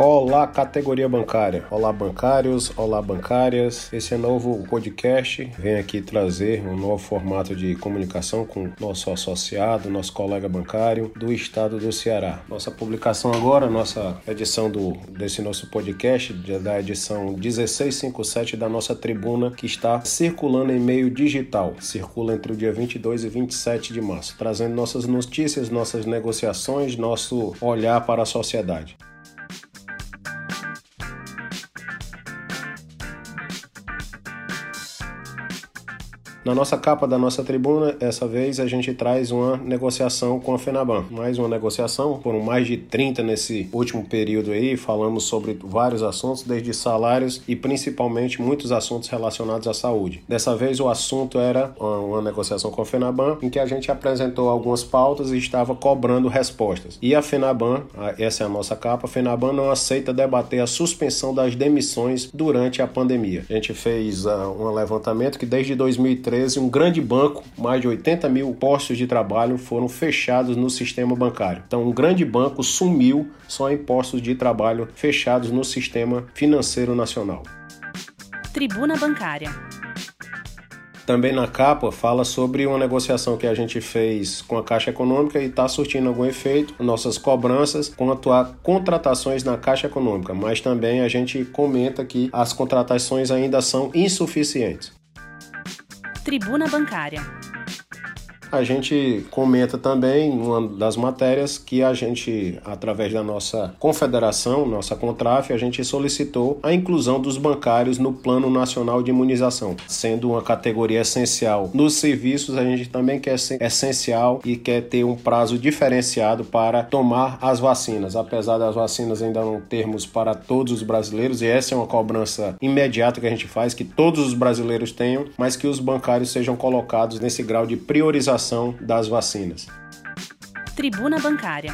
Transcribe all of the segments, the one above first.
Olá, categoria bancária. Olá, bancários. Olá, bancárias. Esse é novo podcast. Vem aqui trazer um novo formato de comunicação com nosso associado, nosso colega bancário do estado do Ceará. Nossa publicação agora, nossa edição do, desse nosso podcast, da edição 1657 da nossa tribuna, que está circulando em meio digital. Circula entre o dia 22 e 27 de março, trazendo nossas notícias, nossas negociações, nosso olhar para a sociedade. Na nossa capa da nossa tribuna, essa vez a gente traz uma negociação com a FENABAN. Mais uma negociação, foram mais de 30 nesse último período aí, falamos sobre vários assuntos, desde salários e principalmente muitos assuntos relacionados à saúde. Dessa vez o assunto era uma negociação com a FENABAN, em que a gente apresentou algumas pautas e estava cobrando respostas. E a FENABAN, essa é a nossa capa, a FENABAN não aceita debater a suspensão das demissões durante a pandemia. A gente fez uh, um levantamento que desde 2013 2013, um grande banco, mais de 80 mil postos de trabalho foram fechados no sistema bancário. Então, um grande banco sumiu só em postos de trabalho fechados no sistema financeiro nacional. Tribuna Bancária. Também na capa fala sobre uma negociação que a gente fez com a Caixa Econômica e está surtindo algum efeito, nossas cobranças quanto a contratações na Caixa Econômica, mas também a gente comenta que as contratações ainda são insuficientes. Tribuna Bancária. A gente comenta também uma das matérias que a gente, através da nossa confederação, nossa Contraf, a gente solicitou a inclusão dos bancários no Plano Nacional de Imunização, sendo uma categoria essencial. Nos serviços, a gente também quer ser essencial e quer ter um prazo diferenciado para tomar as vacinas, apesar das vacinas ainda não termos para todos os brasileiros, e essa é uma cobrança imediata que a gente faz, que todos os brasileiros tenham, mas que os bancários sejam colocados nesse grau de priorização das vacinas. Tribuna Bancária.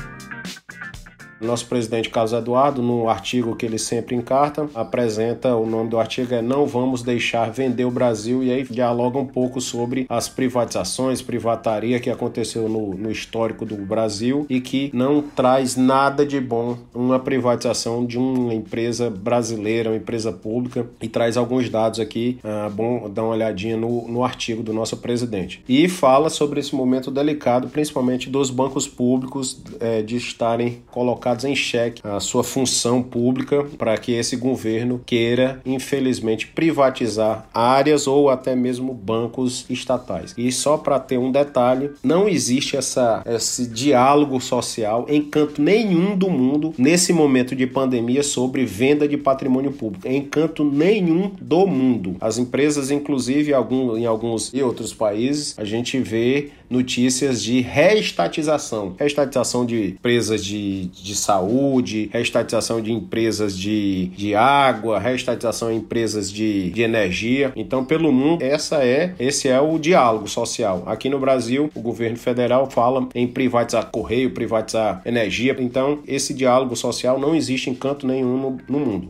Nosso presidente Carlos Eduardo, no artigo que ele sempre encarta, apresenta o nome do artigo é Não Vamos Deixar Vender o Brasil, e aí dialoga um pouco sobre as privatizações, privataria que aconteceu no, no histórico do Brasil e que não traz nada de bom uma privatização de uma empresa brasileira, uma empresa pública, e traz alguns dados aqui, é bom dar uma olhadinha no, no artigo do nosso presidente. E fala sobre esse momento delicado, principalmente dos bancos públicos, é, de estarem colocados colocados em xeque a sua função pública para que esse governo queira, infelizmente, privatizar áreas ou até mesmo bancos estatais. E só para ter um detalhe, não existe essa, esse diálogo social em canto nenhum do mundo nesse momento de pandemia sobre venda de patrimônio público. Em canto nenhum do mundo. As empresas, inclusive algum, em alguns e outros países, a gente vê notícias de reestatização. Reestatização de empresas de, de saúde, reestatização de empresas de, de água, reestatização de empresas de, de energia. Então, pelo mundo, essa é esse é o diálogo social. Aqui no Brasil, o governo federal fala em privatizar correio, privatizar energia. Então, esse diálogo social não existe em canto nenhum no, no mundo.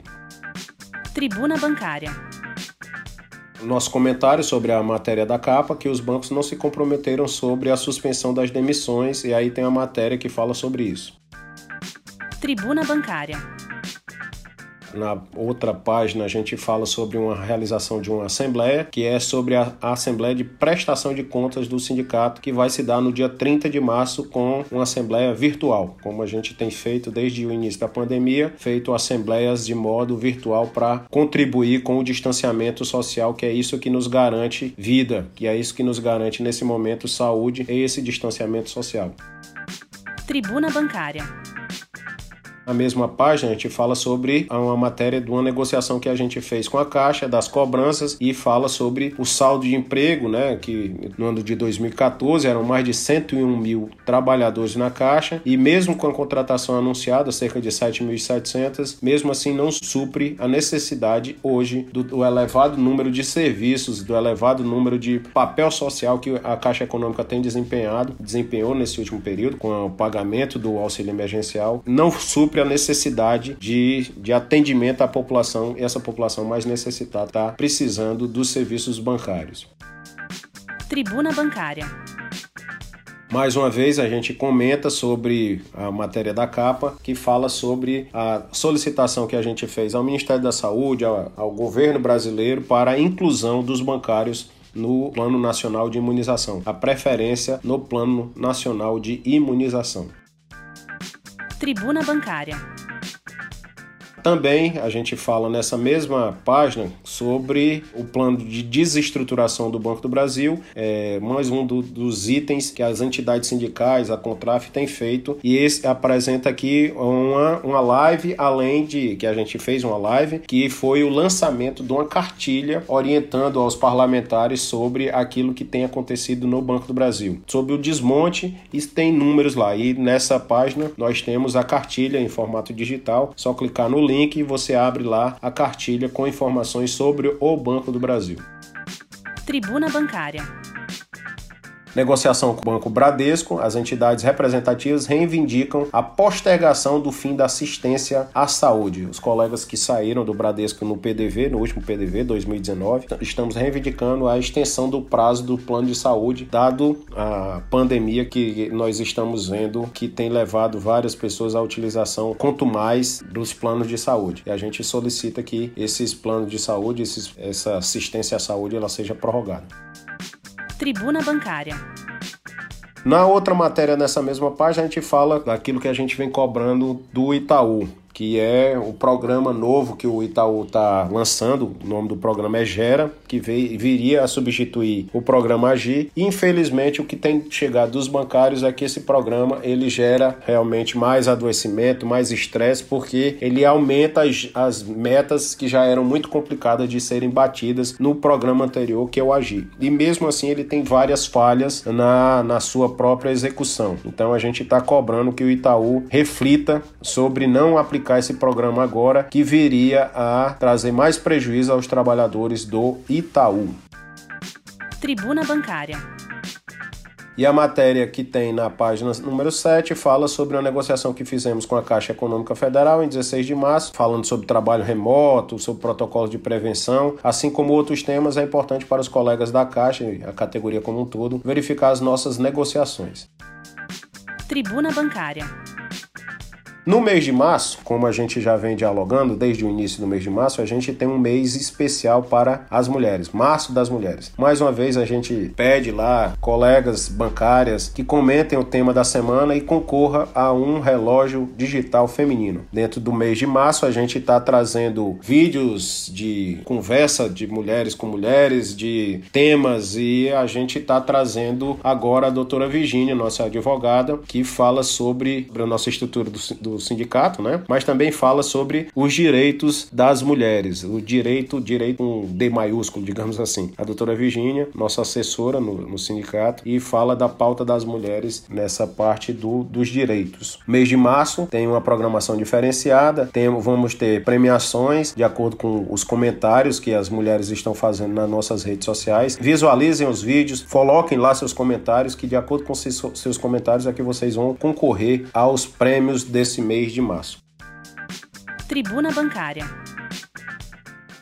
Tribuna Bancária nosso comentário sobre a matéria da capa que os bancos não se comprometeram sobre a suspensão das demissões e aí tem a matéria que fala sobre isso. Tribuna Bancária. Na outra página, a gente fala sobre uma realização de uma assembleia, que é sobre a, assembleia de prestação de contas do sindicato, que vai se dar no dia 30 de março com uma assembleia virtual, como a gente tem feito desde o início da pandemia, feito assembleias de modo virtual para contribuir com o distanciamento social, que é isso que nos garante vida, que é isso que nos garante nesse momento saúde e esse distanciamento social. Tribuna Bancária. Na mesma página, a gente fala sobre uma matéria de uma negociação que a gente fez com a Caixa, das cobranças, e fala sobre o saldo de emprego, né? Que no ano de 2014 eram mais de 101 mil trabalhadores na Caixa, e mesmo com a contratação anunciada, cerca de 7.700, mesmo assim não supre a necessidade hoje do, do elevado número de serviços, do elevado número de papel social que a Caixa Econômica tem desempenhado, desempenhou nesse último período, com o pagamento do auxílio emergencial, não supre supre a necessidade de, de atendimento à população e essa população mais necessitada está precisando dos serviços bancários. Tribuna Bancária. Mais uma vez, a gente comenta sobre a matéria da capa, que fala sobre a solicitação que a gente fez ao Ministério da Saúde, ao, ao governo brasileiro, para a inclusão dos bancários no Plano Nacional de Imunização, a preferência no Plano Nacional de Imunização. Tribuna Bancária. Também a gente fala nessa mesma página sobre o plano de desestruturação do Banco do Brasil, é mais um do, dos itens que as entidades sindicais, a Contraf, tem feito. E esse apresenta aqui uma, uma live, além de que a gente fez uma live, que foi o lançamento de uma cartilha orientando aos parlamentares sobre aquilo que tem acontecido no Banco do Brasil. Sobre o desmonte, e tem números lá. E nessa página nós temos a cartilha em formato digital, só clicar no link link e você abre lá a cartilha com informações sobre o Banco do Brasil. Tribuna Bancária negociação com o Banco Bradesco, as entidades representativas reivindicam a postergação do fim da assistência à saúde. Os colegas que saíram do Bradesco no PDV, no último PDV 2019, estamos reivindicando a extensão do prazo do plano de saúde, dado a pandemia que nós estamos vendo que tem levado várias pessoas à utilização quanto mais dos planos de saúde. E a gente solicita que esses planos de saúde, esses, essa assistência à saúde, ela seja prorrogada. Tribuna Bancária. Na outra matéria nessa mesma página, a gente fala daquilo que a gente vem cobrando do Itaú que é o programa novo que o Itaú está lançando. O nome do programa é Gera, que veio, viria a substituir o programa Agir. Infelizmente, o que tem chegado dos bancários é que esse programa ele gera realmente mais adoecimento, mais estresse, porque ele aumenta as, as metas que já eram muito complicadas de serem batidas no programa anterior, que é o Agir. E mesmo assim, ele tem várias falhas na, na sua própria execução. Então, a gente está cobrando que o Itaú reflita sobre não aplicar aplicar esse programa agora, que viria a trazer mais prejuízo aos trabalhadores do Itaú. Tribuna Bancária. E a matéria que tem na página número 7 fala sobre uma negociação que fizemos com a Caixa Econômica Federal em 16 de março, falando sobre trabalho remoto, sobre protocolos de prevenção, assim como outros temas, é importante para os colegas da Caixa e a categoria como um todo verificar as nossas negociações. Tribuna Bancária. No mês de março, como a gente já vem dialogando desde o início do mês de março, a gente tem um mês especial para as mulheres, Março das Mulheres. Mais uma vez a gente pede lá colegas bancárias que comentem o tema da semana e concorra a um relógio digital feminino. Dentro do mês de março a gente está trazendo vídeos de conversa de mulheres com mulheres, de temas e a gente está trazendo agora a doutora Virginia, nossa advogada, que fala sobre a nossa estrutura do, do sindicato, né? Mas também fala sobre os direitos das mulheres, o direito, direito um D maiúsculo, digamos assim. A doutora Virgínia, nossa assessora no, no, sindicato, e fala da pauta das mulheres nessa parte do, dos direitos. Mês de março tem uma programação diferenciada, tem, vamos ter premiações de acordo com os comentários que as mulheres estão fazendo nas nossas redes sociais. Visualizem os vídeos, coloquem lá seus comentários, que de acordo com seus comentários é que vocês vão concorrer aos prêmios desse mês de março. Tribuna Bancária.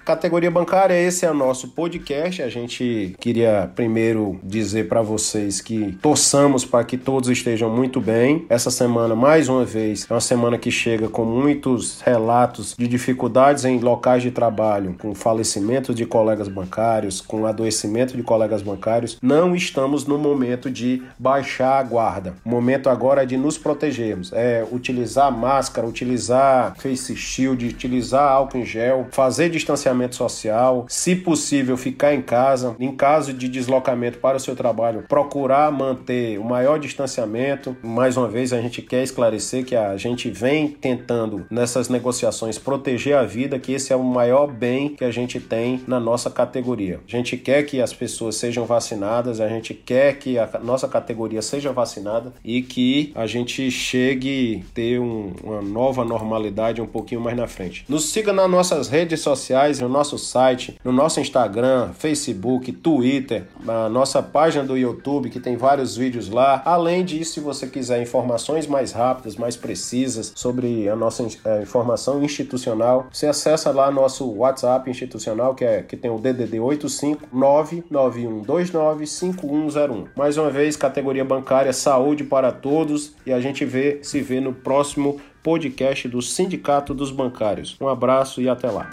Categoria bancária, esse é o nosso podcast. A gente queria primeiro dizer para vocês que torçamos para que todos estejam muito bem. Essa semana, mais uma vez, é uma semana que chega com muitos relatos de dificuldades em locais de trabalho, com falecimento de colegas bancários, com adoecimento de colegas bancários. Não estamos no momento de baixar a guarda. O momento agora é de nos protegermos, é utilizar máscara, utilizar face shield, utilizar álcool em gel, fazer distanciamento distanciamento social, se possível, ficar em casa. Em caso de deslocamento para o seu trabalho, procurar manter o maior distanciamento. Mais uma vez, a gente quer esclarecer que a gente vem tentando nessas negociações proteger a vida, que esse é o maior bem que a gente tem na nossa categoria. A gente quer que as pessoas sejam vacinadas, a gente quer que a nossa categoria seja vacinada e que a gente chegue a ter um, uma nova normalidade um pouquinho mais na frente. Nos siga nas nossas redes sociais no nosso site, no nosso Instagram, Facebook, Twitter, na nossa página do YouTube, que tem vários vídeos lá. Além disso, se você quiser informações mais rápidas, mais precisas sobre a nossa é, informação institucional, você acessa lá nosso WhatsApp institucional, que, é, que tem o DDD 85991295101. Mais uma vez, categoria bancária, saúde para todos e a gente vê, se vê no próximo podcast do Sindicato dos Bancários. Um abraço e até lá.